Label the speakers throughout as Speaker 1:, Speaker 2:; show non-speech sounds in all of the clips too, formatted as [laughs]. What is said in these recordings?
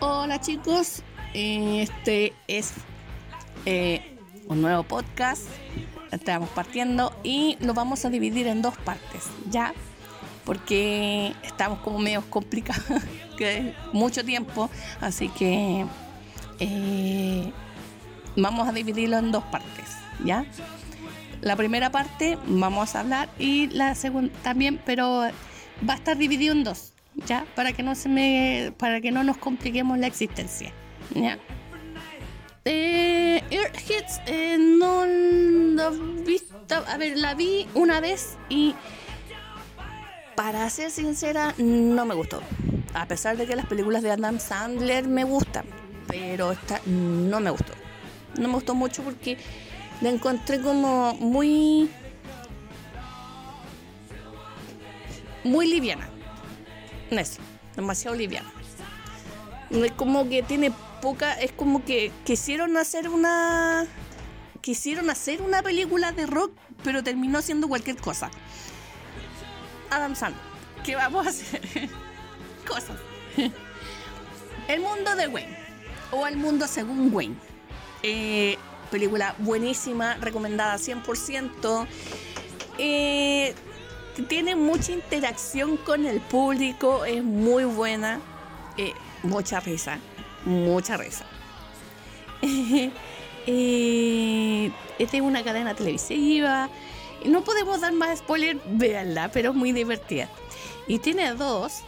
Speaker 1: Hola chicos, este es eh, un nuevo podcast. Estamos partiendo y lo vamos a dividir en dos partes, ¿ya? Porque estamos como medio complicados, [laughs] que es mucho tiempo, así que eh, vamos a dividirlo en dos partes, ¿ya? La primera parte vamos a hablar y la segunda también, pero va a estar dividido en dos. ¿Ya? Para que no se me, para que no nos compliquemos la existencia, ¿ya? Eh, eh, no la a ver, la vi una vez y para ser sincera no me gustó. A pesar de que las películas de Adam Sandler me gustan, pero esta no me gustó. No me gustó mucho porque la encontré como muy muy liviana es demasiado liviana. Es como que tiene poca, es como que quisieron hacer una quisieron hacer una película de rock, pero terminó siendo cualquier cosa. Adam Sandler, ¿qué vamos a hacer? [laughs] Cosas. [laughs] El mundo de Wayne, o El mundo según Wayne. Eh, película buenísima, recomendada 100%. Eh, tiene mucha interacción con el público, es muy buena, eh, mucha risa, mucha risa. [laughs] eh, es una cadena televisiva, no podemos dar más spoiler, véanla, pero es muy divertida. Y tiene dos,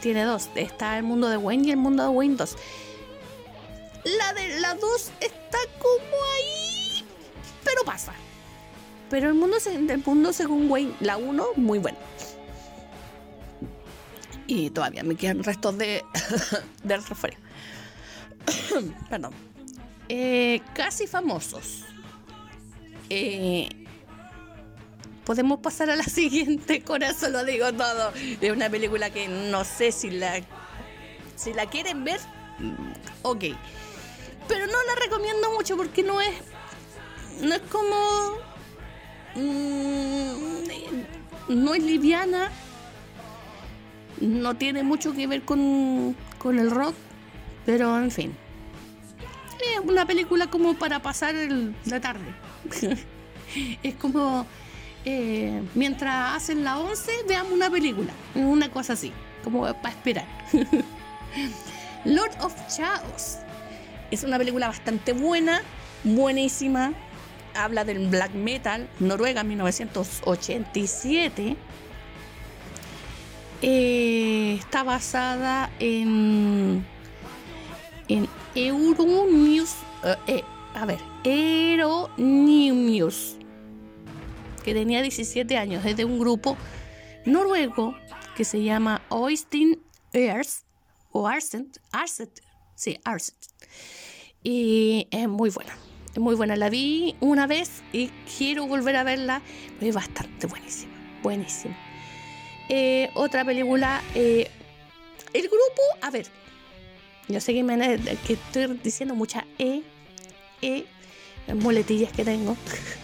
Speaker 1: tiene dos, está el mundo de Wayne y el mundo de Wayne 2. La de la 2 está como ahí, pero pasa. Pero el mundo, el mundo según Wayne, la 1, muy buena. Y todavía me quedan restos de [laughs] del. [coughs] Perdón. Eh, casi famosos. Eh, podemos pasar a la [laughs] siguiente, eso lo digo todo. Es una película que no sé si la si la quieren ver, mm, ok. Pero no la recomiendo mucho porque no es no es como Mm, no es liviana, no tiene mucho que ver con, con el rock, pero en fin. Es una película como para pasar la tarde. [laughs] es como eh, mientras hacen la 11, veamos una película. Una cosa así, como para esperar. [laughs] Lord of Chaos. Es una película bastante buena, buenísima habla del black metal, Noruega 1987. Eh, está basada en en Euronews, eh, eh, a ver, Euronews, que tenía 17 años, es de un grupo noruego que se llama Oistin Ears o Arset, Arset, sí, Arset, y es muy buena. Es muy buena. La vi una vez y quiero volver a verla. Es bastante buenísima. Buenísima. Eh, otra película. Eh, el grupo. A ver. Yo sé que, me, que estoy diciendo muchas E. E. Muletillas que tengo.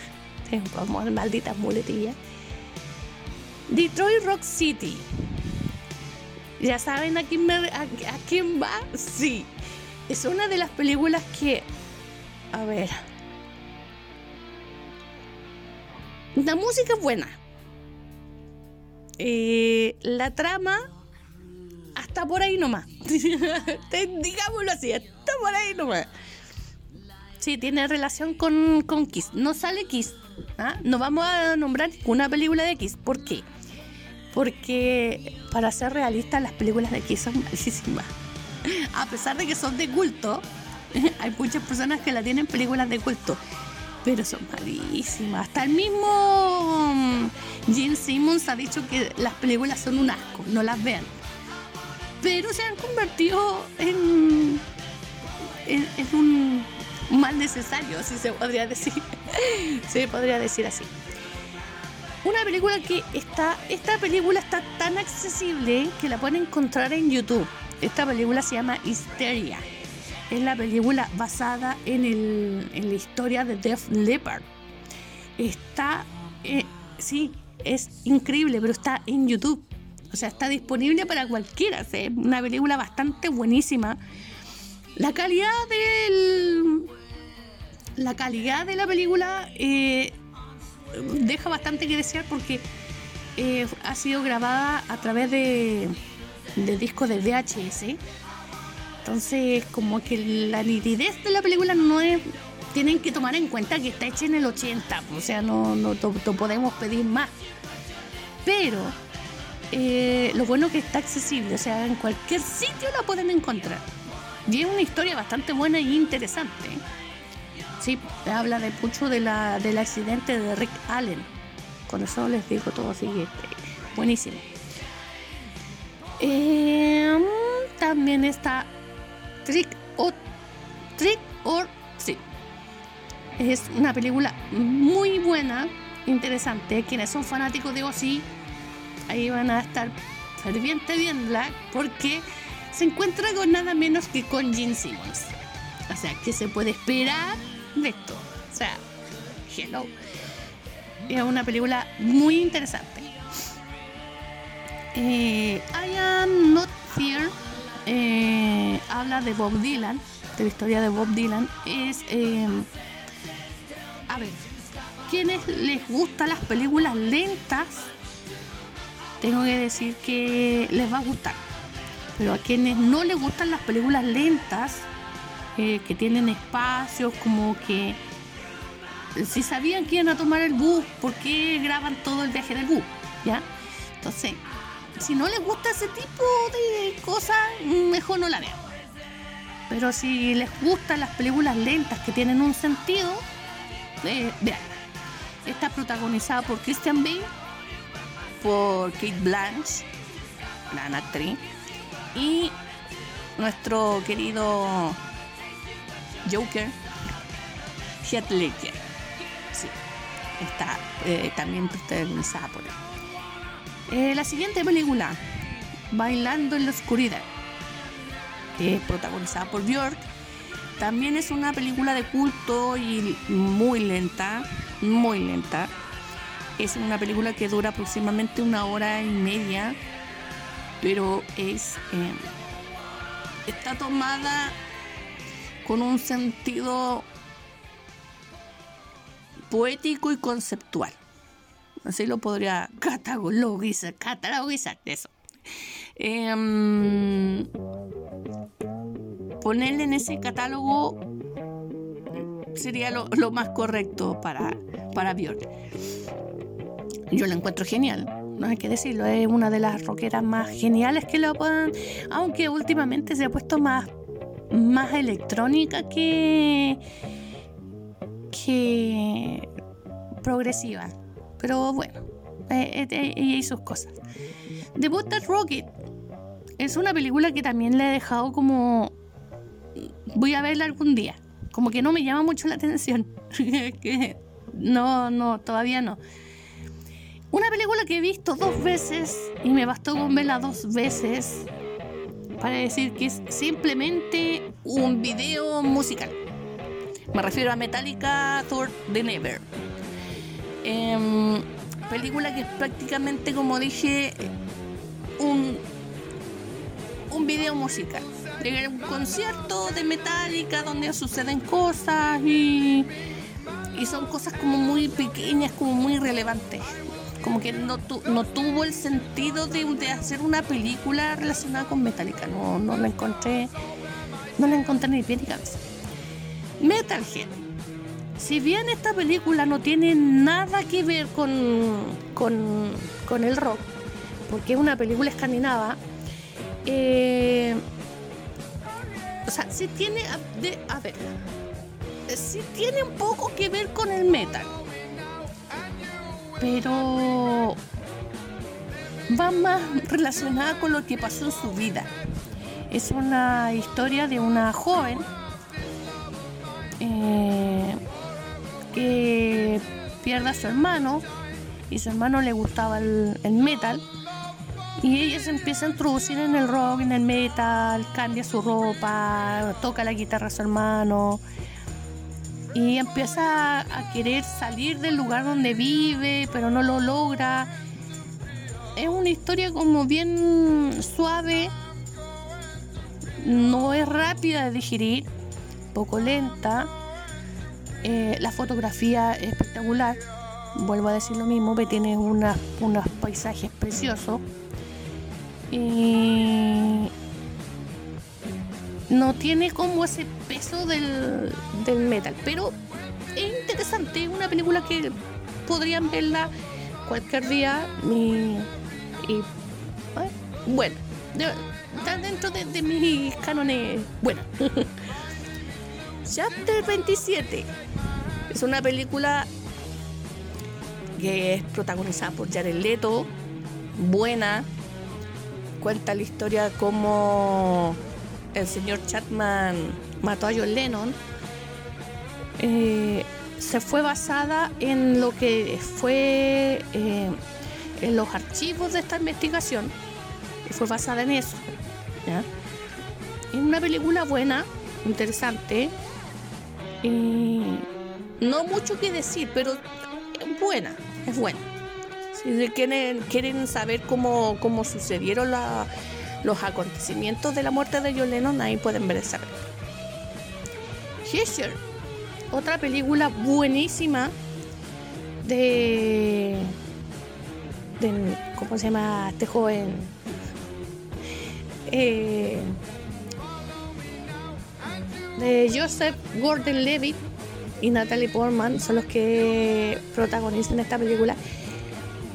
Speaker 1: [laughs] tengo malditas muletillas. Detroit Rock City. ¿Ya saben a quién, a quién va? Sí. Es una de las películas que a ver. La música es buena. Eh, la trama, hasta por ahí nomás. [laughs] Digámoslo así, hasta por ahí nomás. Sí, tiene relación con, con Kiss. No sale Kiss. ¿ah? No vamos a nombrar una película de Kiss. ¿Por qué? Porque, para ser realistas, las películas de Kiss son malísimas. [laughs] A pesar de que son de culto, [laughs] Hay muchas personas que la tienen películas de culto, pero son malísimas. Hasta el mismo mm, Gene Simmons ha dicho que las películas son un asco, no las vean. Pero se han convertido en, en, un mal necesario, si se podría decir. [laughs] se podría decir así. Una película que está, esta película está tan accesible que la pueden encontrar en YouTube. Esta película se llama Hysteria es la película basada en, la historia de Def Leppard. Está, eh, sí, es increíble, pero está en YouTube. O sea, está disponible para cualquiera. Es una película bastante buenísima. La calidad del. La calidad de la película eh, deja bastante que desear porque eh, ha sido grabada a través de, de discos de VHS. Entonces, como que la nitidez de la película no es. Tienen que tomar en cuenta que está hecha en el 80, o sea, no, no, podemos pedir más. Pero eh, lo bueno que está accesible, o sea, en cualquier sitio la pueden encontrar. Y es una historia bastante buena y interesante. Sí, habla de mucho de la, del accidente de Rick Allen. Con eso les digo todo así, este, buenísimo. Em, también está Trick or, Trick or Treat. Es una película muy buena, interesante. Quienes son fanáticos de Ozzy, ahí van a estar ferviente viéndola porque se encuentra con nada menos que con Gene Simmons. O sea, ¿qué se puede esperar de esto? O sea, hello. Es una película muy interesante. Eh, I Am Not Here eh, habla de Bob Dylan, de la historia de Bob Dylan. Es, eh, a ver, quienes les gustan las películas lentas, tengo que decir que les va a gustar. Pero a quienes no les gustan las películas lentas, eh, que tienen espacios, como que si sabían que iban a tomar el bus, ¿por qué graban todo el viaje del bus? ¿Ya? Entonces, si no les gusta ese tipo de cosas, mejor no la vean. Pero si les gustan las películas lentas que tienen un sentido, eh, vean. Está protagonizada por Christian Bale, por Kate Blanche, gran actriz, y nuestro querido Joker, Heath Ledger. Sí, está eh, también protagonizada por él. Eh, la siguiente película, Bailando en la Oscuridad, protagonizada por Björk, también es una película de culto y muy lenta, muy lenta. Es una película que dura aproximadamente una hora y media, pero es eh, está tomada con un sentido poético y conceptual. Así lo podría [laughs] catalogizar, catalogizar eso. Em, ponerle en ese catálogo sería lo, más correcto para, para Björk. Yo lo encuentro genial, no hay que decirlo, es una de las rockeras más geniales que lo puedan, aunque últimamente se ha puesto más, más electrónica que, que progresiva. Pero bueno, eh, eh, ella y sus cosas. The Butter Rocket es una película que también le he dejado como. Voy a verla algún día. Como que no me llama mucho la atención. [laughs] no, no, todavía no. Una película que he visto dos veces y me bastó con verla dos veces para decir que es simplemente un video musical. Me refiero a Metallica Thor the Never. Em, película que es prácticamente, como dije, un, un video musical. De un concierto de Metallica donde suceden cosas y, y son cosas como muy pequeñas, como muy relevantes. Como que no, no tuvo el sentido de, de, hacer una película relacionada con Metallica. No, no la encontré, no la encontré ni pie ni cabeza. Metalhead si bien esta película no tiene nada que ver con, con, el rock, porque es una película escandinava, eh, o sea, sí tiene, de, a ver, sí tiene un poco que ver con el metal, pero va más relacionada con lo que pasó en su vida. Es una historia de una joven eh, que pierde a su hermano y su hermano le gustaba el, metal y ella se empieza a introducir en el rock, en el metal, cambia su ropa, toca la guitarra a su hermano y empieza a querer salir del lugar donde vive, pero no lo logra. es una historia como bien suave, no es rápida de digerir, poco lenta. Eh, la fotografía es espectacular, vuelvo a decir lo mismo, que tiene unos paisajes preciosos. Y no tiene como ese peso del, del metal, pero es interesante, es una película que podrían verla cualquier día y, bueno, está dentro de, mis cánones bueno. [laughs] Chapter 27 es una película que es protagonizada por Jared Leto, buena, cuenta la historia como el señor Chapman mató a John Lennon. Eh, se fue basada en lo que fue eh, en los archivos de esta investigación y fue basada en eso. Es una película buena, interesante. no mucho que decir, pero es buena, es buena. Quieren, quieren saber cómo, cómo sucedieron los acontecimientos de la muerte de John Lennon, ahí pueden ver esa película. Otra película buenísima de, ¿cómo se llama este joven? Eh, de Joseph Gordon-Levitt y Natalie Portman son los que protagonizan esta película.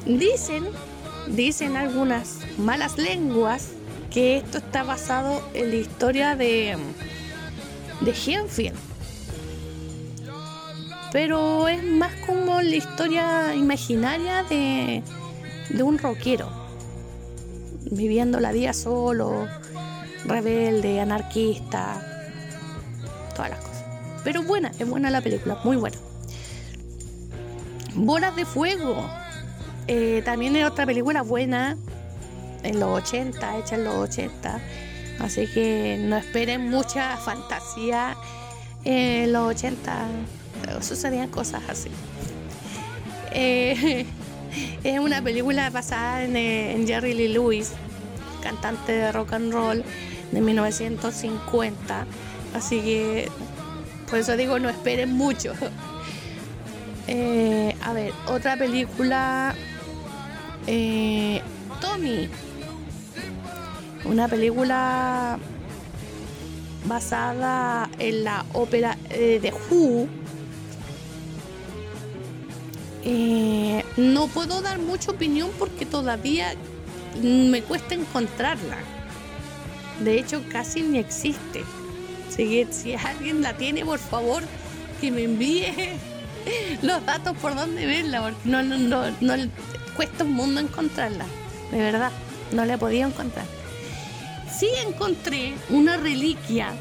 Speaker 1: Dicen, dicen algunas malas lenguas que esto está basado en la historia de de Henfield pero es más como la historia imaginaria de, un rockero, viviendo la vida solo, rebelde, anarquista, todas las cosas. Pero buena, es buena la película, muy buena. Bolas de Fuego, eh, también es otra película buena, en los 80, hecha en los 80. Así que no esperen mucha fantasía en los 80 sucedían cosas así. Eh, [laughs] es una película basada eh, en, Jerry Lee Lewis, cantante de rock and roll de 1950. Así que por eso digo, no esperen mucho. [laughs] A ver, otra película. Tommy. Una película basada en la ópera de Who eh, no puedo dar mucha opinión porque todavía me cuesta encontrarla. De hecho, casi ni existe. Si, si alguien la tiene, por favor, que me envíe [laughs] los datos por dónde verla, porque no, no, no cuesta un mundo encontrarla. De verdad, no la he podido encontrar. Sí encontré una reliquia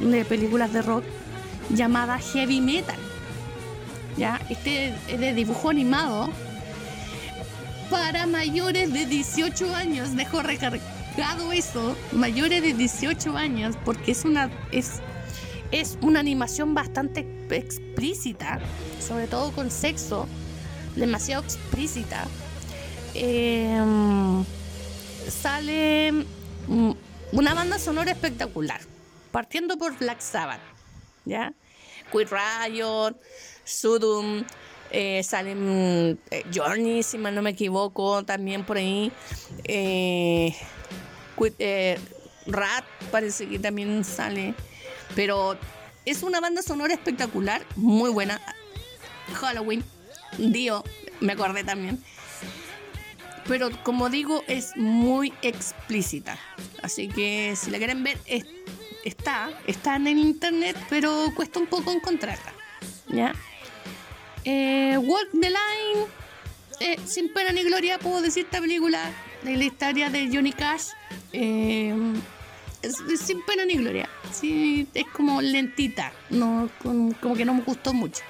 Speaker 1: de películas de rock llamada Heavy Metal ¿ya? Este es de dibujo animado para mayores de 18 años. Dejo recargado eso, mayores de 18 años, porque es una, es, es una animación bastante explícita, sobre todo con sexo, demasiado explícita. Em, sale mm, una banda sonora espectacular, partiendo por Black Sabbath, ¿ya? Quit Riot, Sudum, eh, salen eh, Journey, si mal no me equivoco, también por ahí. Eh, Rat parece que también sale. Pero es una banda sonora espectacular, muy buena. Halloween, Dio, me acordé también. Pero como digo, es muy explícita. Así que si la quieren ver, está, está en el internet, pero cuesta un poco encontrarla. ¿Ya? Eh, Walk the Line, eh, sin pena ni gloria, puedo decir esta película de la historia de Johnny Cash. Eh, sin pena ni gloria. Sí, es como lentita, no, como, que no me gustó mucho.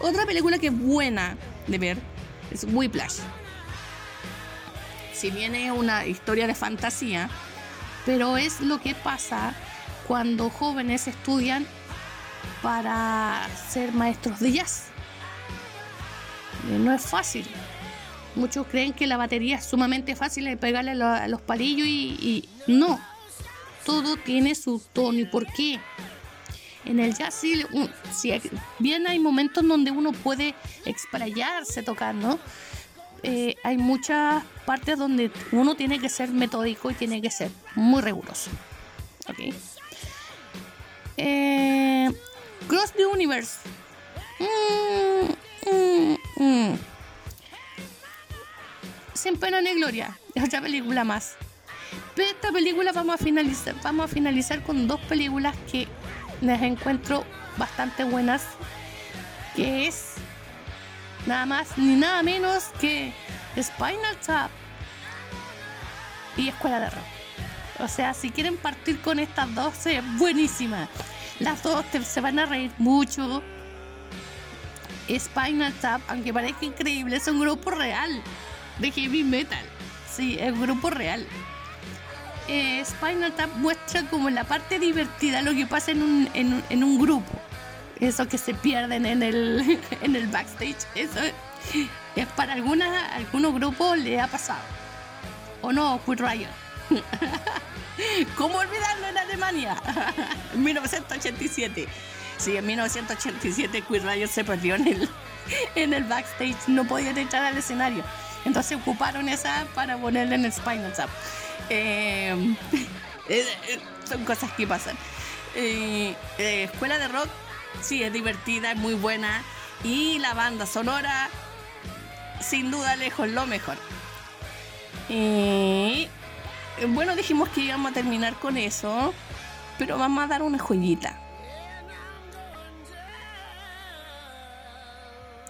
Speaker 1: Otra película que es buena de ver es Whiplash. Si bien es una historia de fantasía, pero es lo que pasa cuando jóvenes estudian para ser maestros de jazz. No es fácil. muchos creen que la batería es sumamente fácil de pegarle a los palillos y, no. Todo tiene su tono y por qué. En el jazz sí, bien hay momentos donde uno puede explayarse tocando. Eh, hay muchas partes donde uno tiene que ser metódico y tiene que ser muy riguroso. ¿Ok? Eh, Cross the Universe. Mm, mm, mm. Sin pena ni gloria. Es otra película más. Pero esta película vamos a finalizar. Con dos películas que las encuentro bastante buenas. Que es nada más ni nada menos que Spinal Tap y Escuela de Rock. O sea, si quieren partir con estas dos, es buenísima. Las dos se van a reír mucho. Spinal Tap, aunque parezca increíble, es un grupo real de heavy metal. Sí, es un grupo real. Eh, Spinal Tap muestra como la parte divertida lo que pasa en un, en, un grupo. Eso que se pierden en el, [laughs] en el backstage. Eso es para alguna, algunos grupos le ha pasado. ¿O no, Quit Riot? [laughs] ¿Cómo olvidarlo en Alemania? [laughs] en 1987. Sí, en 1987 Queer Riot se perdió en el, en el backstage. No podían entrar al escenario. Entonces ocuparon esa para ponerla en el Spinal Tap. Eh, eh, son cosas que pasan. Eh, Escuela de Rock, sí, es divertida, es muy buena. Y la banda sonora, sin duda lejos lo mejor. Y bueno, dijimos que íbamos a terminar con eso, pero vamos a dar una joyita.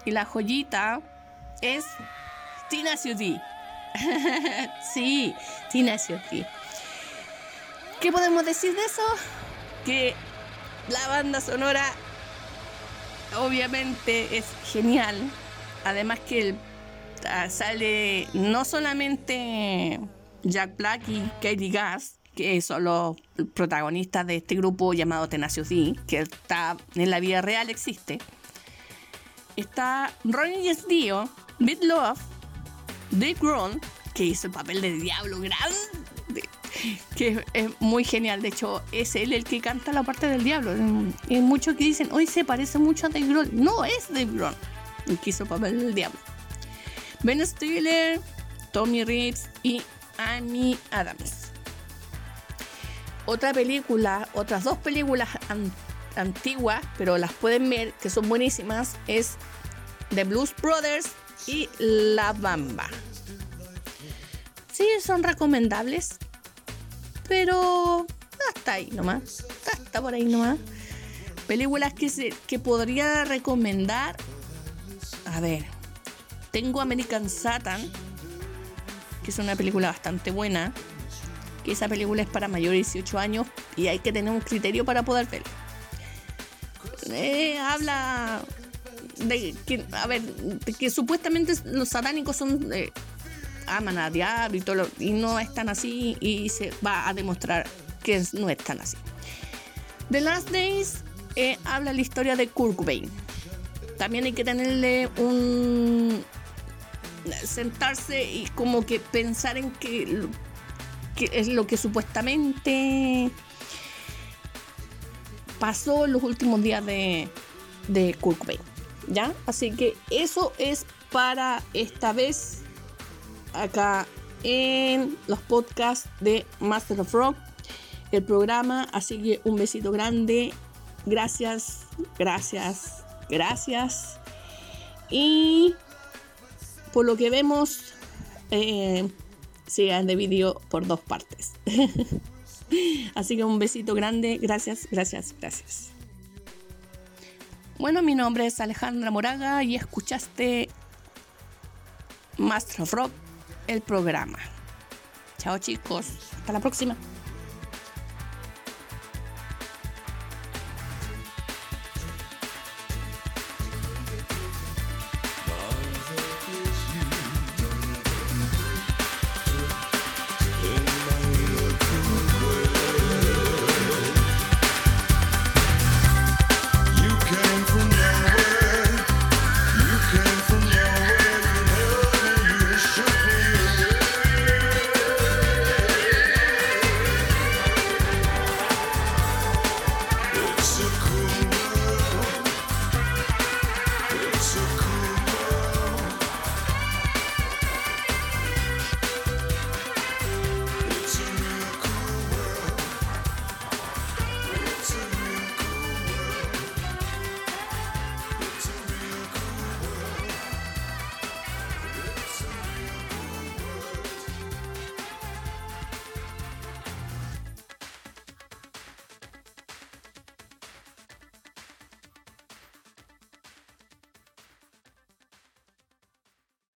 Speaker 1: Y la joyita es Tina Ciuti. [laughs] sí, Tina Ciuti. ¿Qué podemos decir de eso? Que la banda sonora obviamente es genial. Además que ah, sale no solamente Jack Black y Katie Gass, que son los protagonistas de este grupo llamado Tenacious D, que está en la vida real existe. Está Ronnie Dio, Beat Love, Dave Grohl, que hizo el papel de Diablo Grande, que es muy genial. De hecho, es él el que canta la parte del Diablo. Hay muchos que dicen, hoy se parece mucho a Dave Grohl. No es Dave Grohl el que el papel del Diablo. Ben Stiller, Tommy Reeves y Amy Adams. Otra película, otras dos películas antiguas, pero las pueden ver, que son buenísimas, es The Blues Brothers y La Bamba. Sí, son recomendables, pero hasta ahí nomás. Hasta por ahí nomás. Películas que, se, que podría recomendar. A ver, tengo American Satan que es una película bastante buena, que esa película es para mayores de 18 años y hay que tener un criterio para poder verla. Eh, habla de que, a ver, que supuestamente los satánicos son eh, aman a diablo y todo y no es tan así y se va a demostrar que no es tan así. The Last Days eh, habla la historia de Kurt Cobain. También hay que tenerle un, sentarse y como que pensar en que, es lo que supuestamente pasó en los últimos días de, de Kurt ¿Ya? Así que eso es para esta vez acá en los podcasts de Master of Rock, el programa. Así que un besito grande. Gracias, gracias, gracias. Y por lo que vemos, eh, se han dividido por dos partes. [laughs] Así que un besito grande, gracias, gracias, gracias. Bueno, mi nombre es Alejandra Moraga y escuchaste Master of Rock, el programa. Chao chicos, hasta la próxima.